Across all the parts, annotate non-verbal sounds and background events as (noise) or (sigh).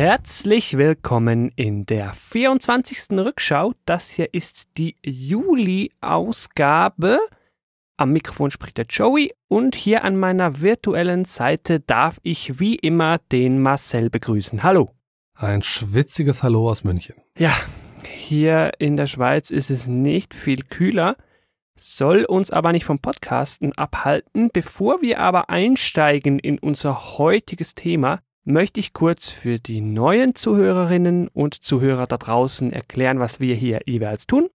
Herzlich willkommen in der 24. Rückschau. Das hier ist die Juli-Ausgabe. Am Mikrofon spricht der Joey und hier an meiner virtuellen Seite darf ich wie immer den Marcel begrüßen. Hallo. Ein schwitziges Hallo aus München. Ja, hier in der Schweiz ist es nicht viel kühler, soll uns aber nicht vom Podcasten abhalten. Bevor wir aber einsteigen in unser heutiges Thema, möchte ich kurz für die neuen Zuhörerinnen und Zuhörer da draußen erklären, was wir hier jeweils tun.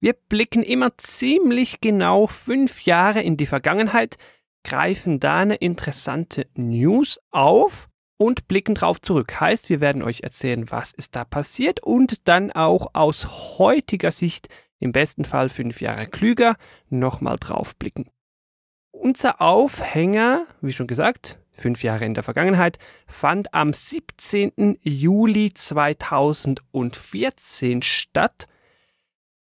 Wir blicken immer ziemlich genau fünf Jahre in die Vergangenheit, greifen da eine interessante News auf und blicken drauf zurück. Heißt, wir werden euch erzählen, was ist da passiert und dann auch aus heutiger Sicht, im besten Fall fünf Jahre klüger, nochmal drauf blicken. Unser Aufhänger, wie schon gesagt, fünf Jahre in der Vergangenheit, fand am 17. Juli 2014 statt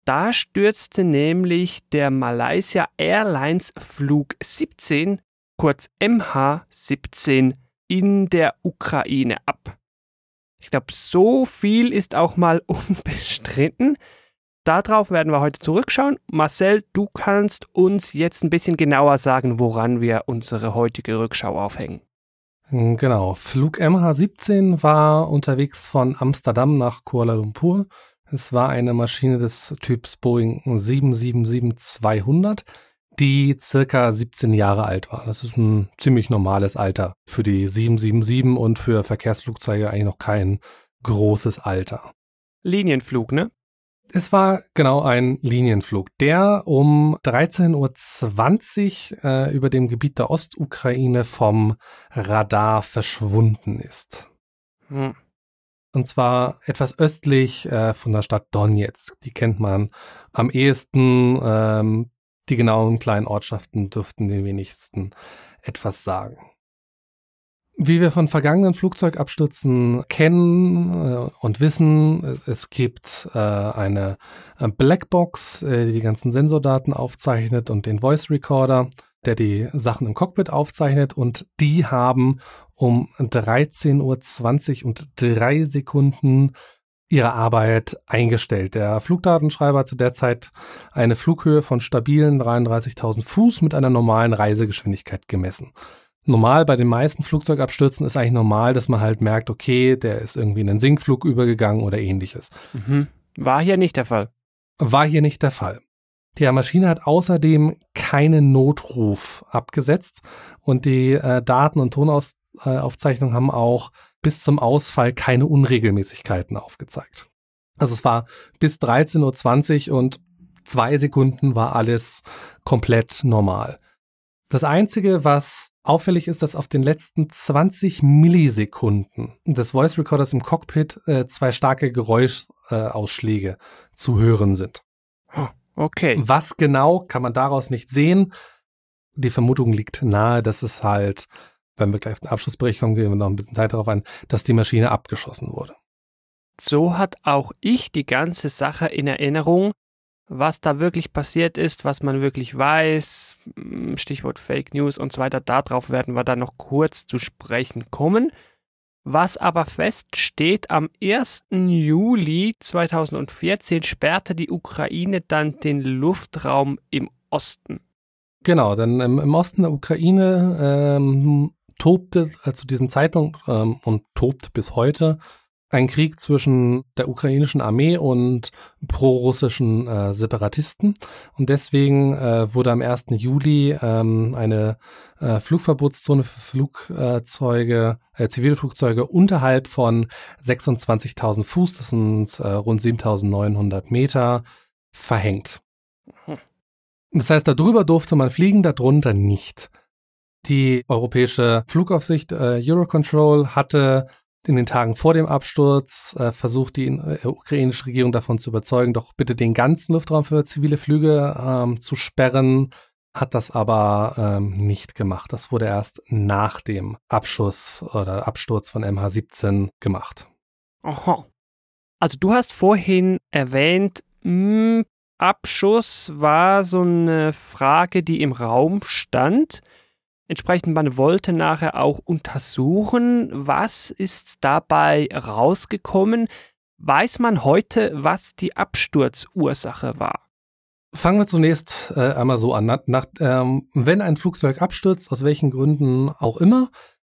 da stürzte nämlich der Malaysia Airlines Flug 17, kurz MH17, in der Ukraine ab. Ich glaube, so viel ist auch mal (laughs) unbestritten. Darauf werden wir heute zurückschauen. Marcel, du kannst uns jetzt ein bisschen genauer sagen, woran wir unsere heutige Rückschau aufhängen. Genau, Flug MH17 war unterwegs von Amsterdam nach Kuala Lumpur es war eine Maschine des Typs Boeing 777-200, die circa 17 Jahre alt war. Das ist ein ziemlich normales Alter für die 777 und für Verkehrsflugzeuge eigentlich noch kein großes Alter. Linienflug, ne? Es war genau ein Linienflug, der um 13.20 Uhr äh, über dem Gebiet der Ostukraine vom Radar verschwunden ist. Hm. Und zwar etwas östlich äh, von der Stadt Donetsk. Die kennt man am ehesten. Ähm, die genauen kleinen Ortschaften dürften den wenigsten etwas sagen. Wie wir von vergangenen Flugzeugabstürzen kennen äh, und wissen, es gibt äh, eine Blackbox, äh, die die ganzen Sensordaten aufzeichnet und den Voice Recorder, der die Sachen im Cockpit aufzeichnet und die haben um 13.20 Uhr und drei Sekunden ihre Arbeit eingestellt. Der Flugdatenschreiber hat zu der Zeit eine Flughöhe von stabilen 33.000 Fuß mit einer normalen Reisegeschwindigkeit gemessen. Normal bei den meisten Flugzeugabstürzen ist eigentlich normal, dass man halt merkt, okay, der ist irgendwie in einen Sinkflug übergegangen oder ähnliches. Mhm. War hier nicht der Fall. War hier nicht der Fall. Die Maschine hat außerdem keinen Notruf abgesetzt und die äh, Daten- und Tonaufzeichnungen haben auch bis zum Ausfall keine Unregelmäßigkeiten aufgezeigt. Also es war bis 13.20 Uhr und zwei Sekunden war alles komplett normal. Das Einzige, was auffällig ist, dass auf den letzten 20 Millisekunden des Voice Recorders im Cockpit äh, zwei starke Geräuschausschläge äh, zu hören sind. Okay. Was genau, kann man daraus nicht sehen. Die Vermutung liegt nahe, dass es halt, wenn wir gleich auf den Abschlussbericht kommen, gehen wir noch ein bisschen Zeit darauf ein, dass die Maschine abgeschossen wurde. So hat auch ich die ganze Sache in Erinnerung, was da wirklich passiert ist, was man wirklich weiß, hm, Stichwort Fake News und so weiter, darauf werden wir dann noch kurz zu sprechen kommen. Was aber feststeht, am 1. Juli 2014 sperrte die Ukraine dann den Luftraum im Osten. Genau, denn im, im Osten der Ukraine ähm, tobte äh, zu diesem Zeitpunkt ähm, und tobt bis heute ein Krieg zwischen der ukrainischen Armee und prorussischen äh, Separatisten. Und deswegen äh, wurde am 1. Juli ähm, eine äh, Flugverbotszone für Flugzeuge, äh, Zivilflugzeuge unterhalb von 26.000 Fuß, das sind äh, rund 7.900 Meter, verhängt. Das heißt, darüber durfte man fliegen, darunter nicht. Die europäische Flugaufsicht äh, Eurocontrol hatte in den Tagen vor dem Absturz äh, versucht die äh, ukrainische Regierung davon zu überzeugen, doch bitte den ganzen Luftraum für zivile Flüge ähm, zu sperren, hat das aber ähm, nicht gemacht. Das wurde erst nach dem Abschuss oder Absturz von MH17 gemacht. Aha. Also du hast vorhin erwähnt, mh, hm, Abschuss war so eine Frage, die im Raum stand. Entsprechend, man wollte nachher auch untersuchen, was ist dabei rausgekommen. Weiß man heute, was die Absturzursache war? Fangen wir zunächst äh, einmal so an. Nach, nach, ähm, wenn ein Flugzeug abstürzt, aus welchen Gründen auch immer,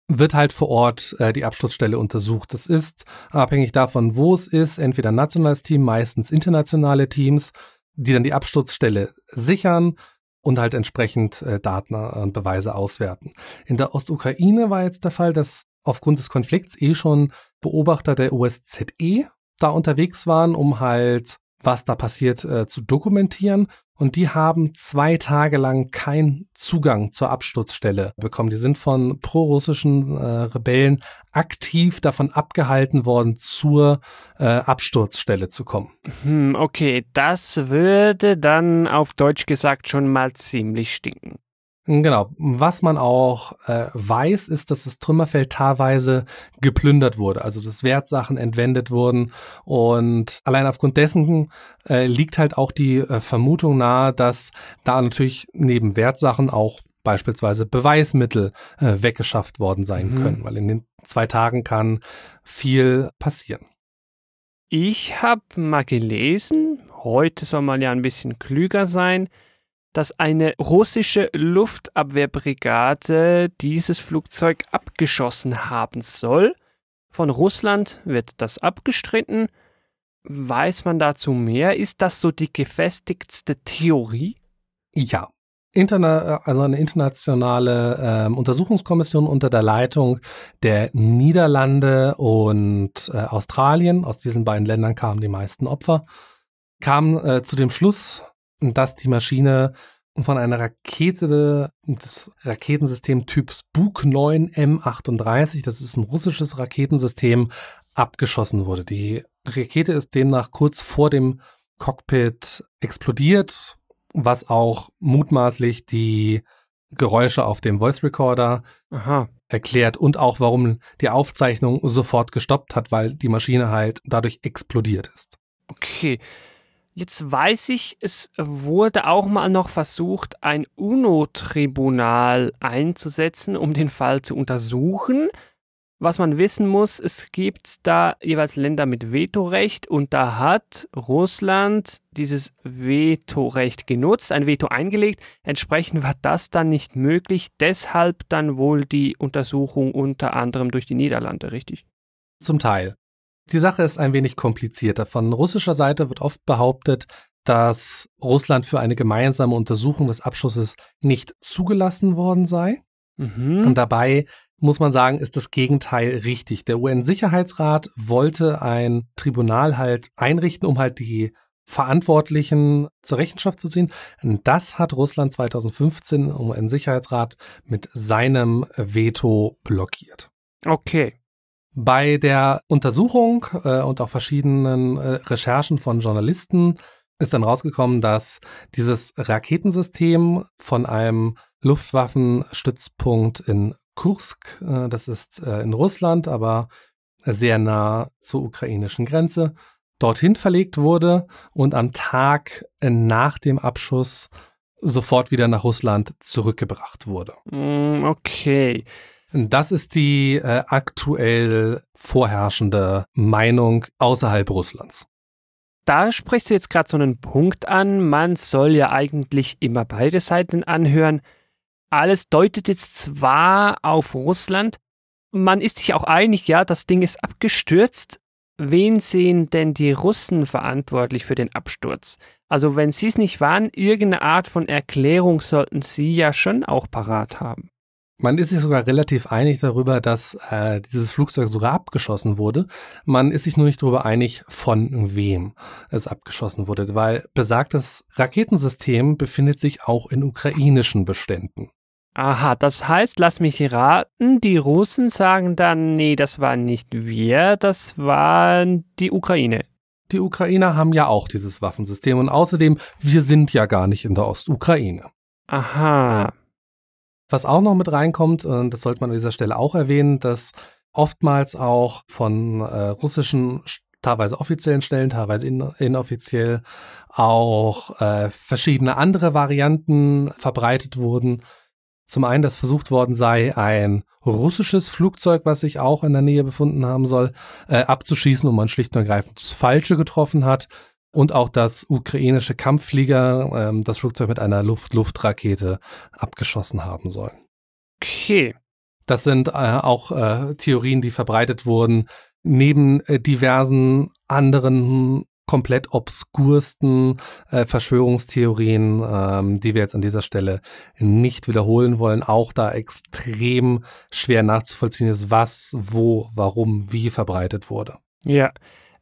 wird halt vor Ort äh, die Absturzstelle untersucht. Das ist abhängig davon, wo es ist, entweder ein nationales Team, meistens internationale Teams, die dann die Absturzstelle sichern und halt entsprechend äh, Daten und Beweise auswerten. In der Ostukraine war jetzt der Fall, dass aufgrund des Konflikts eh schon Beobachter der OSZE da unterwegs waren, um halt was da passiert, äh, zu dokumentieren. Und die haben zwei Tage lang keinen Zugang zur Absturzstelle bekommen. Die sind von prorussischen äh, Rebellen aktiv davon abgehalten worden, zur äh, Absturzstelle zu kommen. Hm, okay, das würde dann auf Deutsch gesagt schon mal ziemlich stinken. Genau. Was man auch äh, weiß, ist, dass das Trümmerfeld teilweise geplündert wurde, also dass Wertsachen entwendet wurden. Und allein aufgrund dessen äh, liegt halt auch die äh, Vermutung nahe, dass da natürlich neben Wertsachen auch beispielsweise Beweismittel äh, weggeschafft worden sein mhm. können, weil in den zwei Tagen kann viel passieren. Ich habe mal gelesen, heute soll man ja ein bisschen klüger sein, dass eine russische Luftabwehrbrigade dieses Flugzeug abgeschossen haben soll. Von Russland wird das abgestritten. Weiß man dazu mehr? Ist das so die gefestigtste Theorie? Ja. Interna also eine internationale äh, Untersuchungskommission unter der Leitung der Niederlande und äh, Australien, aus diesen beiden Ländern kamen die meisten Opfer, kam äh, zu dem Schluss, dass die Maschine von einer Rakete des Raketensystem Typs Buk 9 M38, das ist ein russisches Raketensystem, abgeschossen wurde. Die Rakete ist demnach kurz vor dem Cockpit explodiert, was auch mutmaßlich die Geräusche auf dem Voice Recorder Aha. erklärt und auch warum die Aufzeichnung sofort gestoppt hat, weil die Maschine halt dadurch explodiert ist. Okay. Jetzt weiß ich, es wurde auch mal noch versucht, ein UNO-Tribunal einzusetzen, um den Fall zu untersuchen. Was man wissen muss, es gibt da jeweils Länder mit Vetorecht und da hat Russland dieses Vetorecht genutzt, ein Veto eingelegt. Entsprechend war das dann nicht möglich, deshalb dann wohl die Untersuchung unter anderem durch die Niederlande, richtig? Zum Teil. Die Sache ist ein wenig komplizierter. Von russischer Seite wird oft behauptet, dass Russland für eine gemeinsame Untersuchung des Abschusses nicht zugelassen worden sei. Mhm. Und dabei muss man sagen, ist das Gegenteil richtig. Der UN-Sicherheitsrat wollte ein Tribunal halt einrichten, um halt die Verantwortlichen zur Rechenschaft zu ziehen. Und das hat Russland 2015 im UN-Sicherheitsrat mit seinem Veto blockiert. Okay. Bei der Untersuchung äh, und auch verschiedenen äh, Recherchen von Journalisten ist dann rausgekommen, dass dieses Raketensystem von einem Luftwaffenstützpunkt in Kursk, äh, das ist äh, in Russland, aber sehr nah zur ukrainischen Grenze, dorthin verlegt wurde und am Tag nach dem Abschuss sofort wieder nach Russland zurückgebracht wurde. Mm, okay. Das ist die äh, aktuell vorherrschende Meinung außerhalb Russlands. Da sprichst du jetzt gerade so einen Punkt an. Man soll ja eigentlich immer beide Seiten anhören. Alles deutet jetzt zwar auf Russland, man ist sich auch einig, ja, das Ding ist abgestürzt. Wen sehen denn die Russen verantwortlich für den Absturz? Also wenn sie es nicht waren, irgendeine Art von Erklärung sollten sie ja schon auch parat haben. Man ist sich sogar relativ einig darüber, dass äh, dieses Flugzeug sogar abgeschossen wurde. Man ist sich nur nicht darüber einig, von wem es abgeschossen wurde, weil besagtes Raketensystem befindet sich auch in ukrainischen Beständen. Aha, das heißt, lass mich raten, die Russen sagen dann, nee, das waren nicht wir, das waren die Ukraine. Die Ukrainer haben ja auch dieses Waffensystem und außerdem, wir sind ja gar nicht in der Ostukraine. Aha. Was auch noch mit reinkommt, und das sollte man an dieser Stelle auch erwähnen, dass oftmals auch von äh, russischen teilweise offiziellen Stellen, teilweise in, inoffiziell auch äh, verschiedene andere Varianten verbreitet wurden. Zum einen, dass versucht worden sei, ein russisches Flugzeug, was sich auch in der Nähe befunden haben soll, äh, abzuschießen und man schlicht und ergreifend das Falsche getroffen hat. Und auch, dass ukrainische Kampfflieger ähm, das Flugzeug mit einer Luft-Luft-Rakete abgeschossen haben sollen. Okay. Das sind äh, auch äh, Theorien, die verbreitet wurden, neben äh, diversen anderen komplett obskursten äh, Verschwörungstheorien, ähm, die wir jetzt an dieser Stelle nicht wiederholen wollen, auch da extrem schwer nachzuvollziehen ist, was, wo, warum, wie verbreitet wurde. Ja.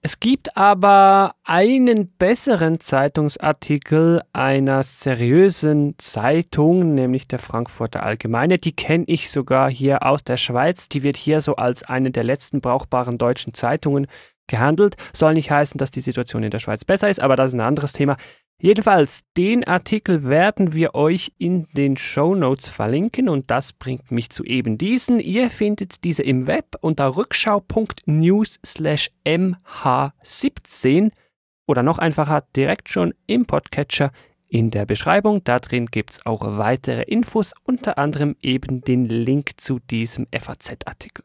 Es gibt aber einen besseren Zeitungsartikel einer seriösen Zeitung, nämlich der Frankfurter Allgemeine. Die kenne ich sogar hier aus der Schweiz. Die wird hier so als eine der letzten brauchbaren deutschen Zeitungen gehandelt. Soll nicht heißen, dass die Situation in der Schweiz besser ist, aber das ist ein anderes Thema. Jedenfalls, den Artikel werden wir euch in den Show Notes verlinken und das bringt mich zu eben diesen. Ihr findet diese im Web unter rückschau.news slash mh17 oder noch einfacher direkt schon im Podcatcher in der Beschreibung. Da drin gibt es auch weitere Infos, unter anderem eben den Link zu diesem FAZ-Artikel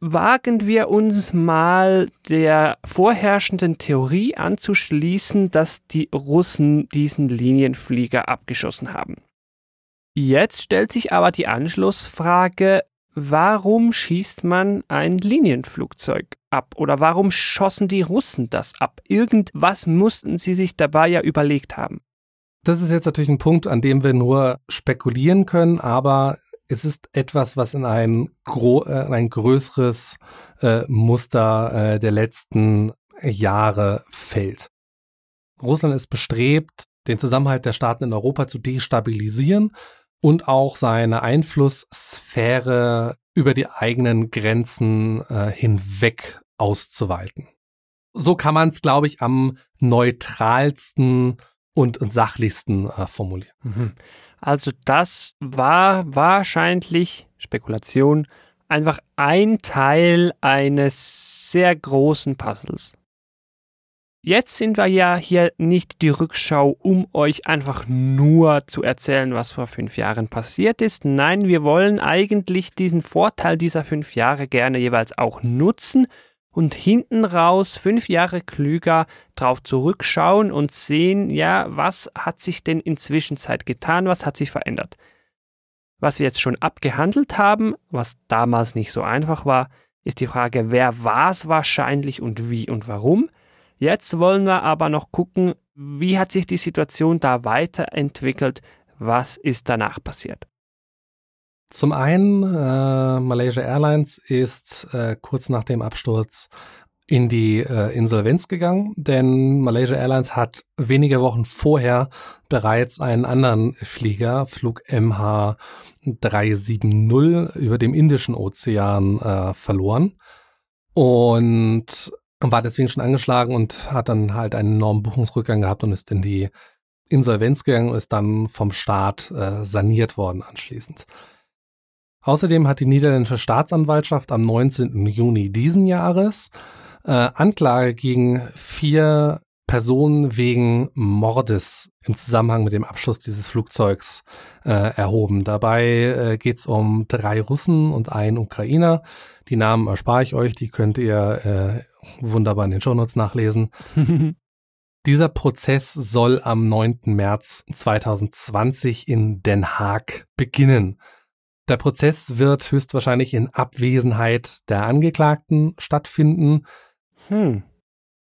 wagen wir uns mal der vorherrschenden Theorie anzuschließen, dass die Russen diesen Linienflieger abgeschossen haben. Jetzt stellt sich aber die Anschlussfrage, warum schießt man ein Linienflugzeug ab oder warum schossen die Russen das ab? Irgendwas mussten sie sich dabei ja überlegt haben. Das ist jetzt natürlich ein Punkt, an dem wir nur spekulieren können, aber es ist etwas, was in ein, gro äh, ein größeres äh, Muster äh, der letzten Jahre fällt. Russland ist bestrebt, den Zusammenhalt der Staaten in Europa zu destabilisieren und auch seine Einflusssphäre über die eigenen Grenzen äh, hinweg auszuweiten. So kann man es, glaube ich, am neutralsten und, und sachlichsten äh, formulieren. Mhm. Also das war wahrscheinlich Spekulation einfach ein Teil eines sehr großen Puzzles. Jetzt sind wir ja hier nicht die Rückschau, um euch einfach nur zu erzählen, was vor fünf Jahren passiert ist. Nein, wir wollen eigentlich diesen Vorteil dieser fünf Jahre gerne jeweils auch nutzen und hinten raus fünf Jahre klüger drauf zurückschauen und sehen, ja, was hat sich denn inzwischen Zeit getan, was hat sich verändert. Was wir jetzt schon abgehandelt haben, was damals nicht so einfach war, ist die Frage, wer war es wahrscheinlich und wie und warum. Jetzt wollen wir aber noch gucken, wie hat sich die Situation da weiterentwickelt, was ist danach passiert. Zum einen, äh, Malaysia Airlines ist äh, kurz nach dem Absturz in die äh, Insolvenz gegangen, denn Malaysia Airlines hat wenige Wochen vorher bereits einen anderen Flieger, Flug MH370, über dem Indischen Ozean äh, verloren und war deswegen schon angeschlagen und hat dann halt einen enormen Buchungsrückgang gehabt und ist in die Insolvenz gegangen und ist dann vom Staat äh, saniert worden anschließend. Außerdem hat die niederländische Staatsanwaltschaft am 19. Juni diesen Jahres äh, Anklage gegen vier Personen wegen Mordes im Zusammenhang mit dem Abschuss dieses Flugzeugs äh, erhoben. Dabei äh, geht es um drei Russen und einen Ukrainer. Die Namen erspare ich euch, die könnt ihr äh, wunderbar in den Shownotes nachlesen. (laughs) Dieser Prozess soll am 9. März 2020 in Den Haag beginnen. Der Prozess wird höchstwahrscheinlich in Abwesenheit der Angeklagten stattfinden. Hm.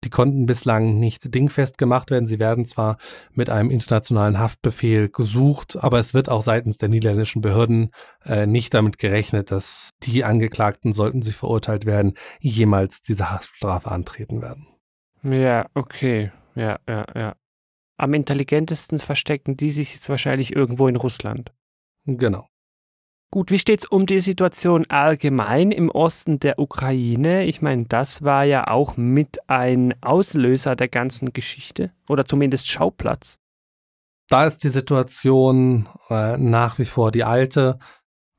Die konnten bislang nicht dingfest gemacht werden. Sie werden zwar mit einem internationalen Haftbefehl gesucht, aber es wird auch seitens der niederländischen Behörden äh, nicht damit gerechnet, dass die Angeklagten, sollten sie verurteilt werden, jemals diese Haftstrafe antreten werden. Ja, okay. Ja, ja, ja. Am intelligentesten verstecken die sich jetzt wahrscheinlich irgendwo in Russland. Genau. Gut, wie steht es um die Situation allgemein im Osten der Ukraine? Ich meine, das war ja auch mit ein Auslöser der ganzen Geschichte oder zumindest Schauplatz. Da ist die Situation äh, nach wie vor die alte.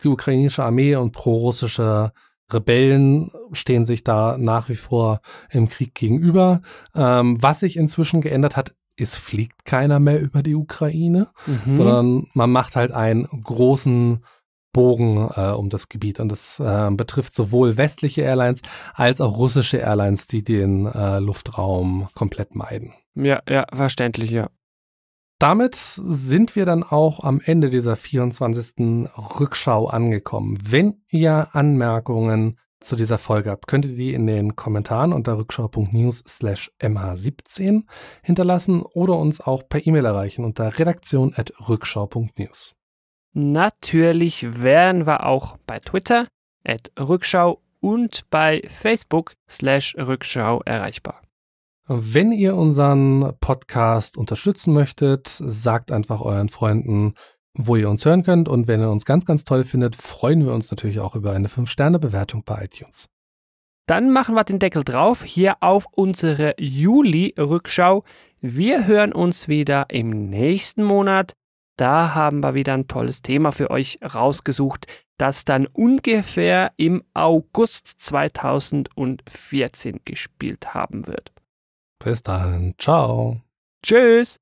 Die ukrainische Armee und prorussische Rebellen stehen sich da nach wie vor im Krieg gegenüber. Ähm, was sich inzwischen geändert hat, es fliegt keiner mehr über die Ukraine, Mhm. sondern man macht halt einen großen Bogen äh, um das Gebiet. Und das äh, betrifft sowohl westliche Airlines als auch russische Airlines, die den äh, Luftraum komplett meiden. ja, ja, verständlich, ja. Damit sind wir dann auch am Ende dieser 24. Rückschau angekommen. Wenn ihr Anmerkungen zu dieser Folge habt, könnt ihr die in den Kommentaren unter rückschau.news slash mh17 hinterlassen oder uns auch per E-Mail erreichen unter redaktion.rückschau.news. Natürlich wären wir auch bei Twitter, at Rückschau und bei Facebook slash Rückschau erreichbar. Wenn ihr unseren Podcast unterstützen möchtet, sagt einfach euren Freunden, wo ihr uns hören könnt. Und wenn ihr uns ganz, ganz toll findet, freuen wir uns natürlich auch über eine 5-Sterne-Bewertung bei iTunes. Dann machen wir den Deckel drauf hier auf unsere Juli-Rückschau. Wir hören uns wieder im nächsten Monat. Da haben wir wieder ein tolles Thema für euch rausgesucht, das dann ungefähr im August 2014 gespielt haben wird. Bis dann. Ciao. Tschüss!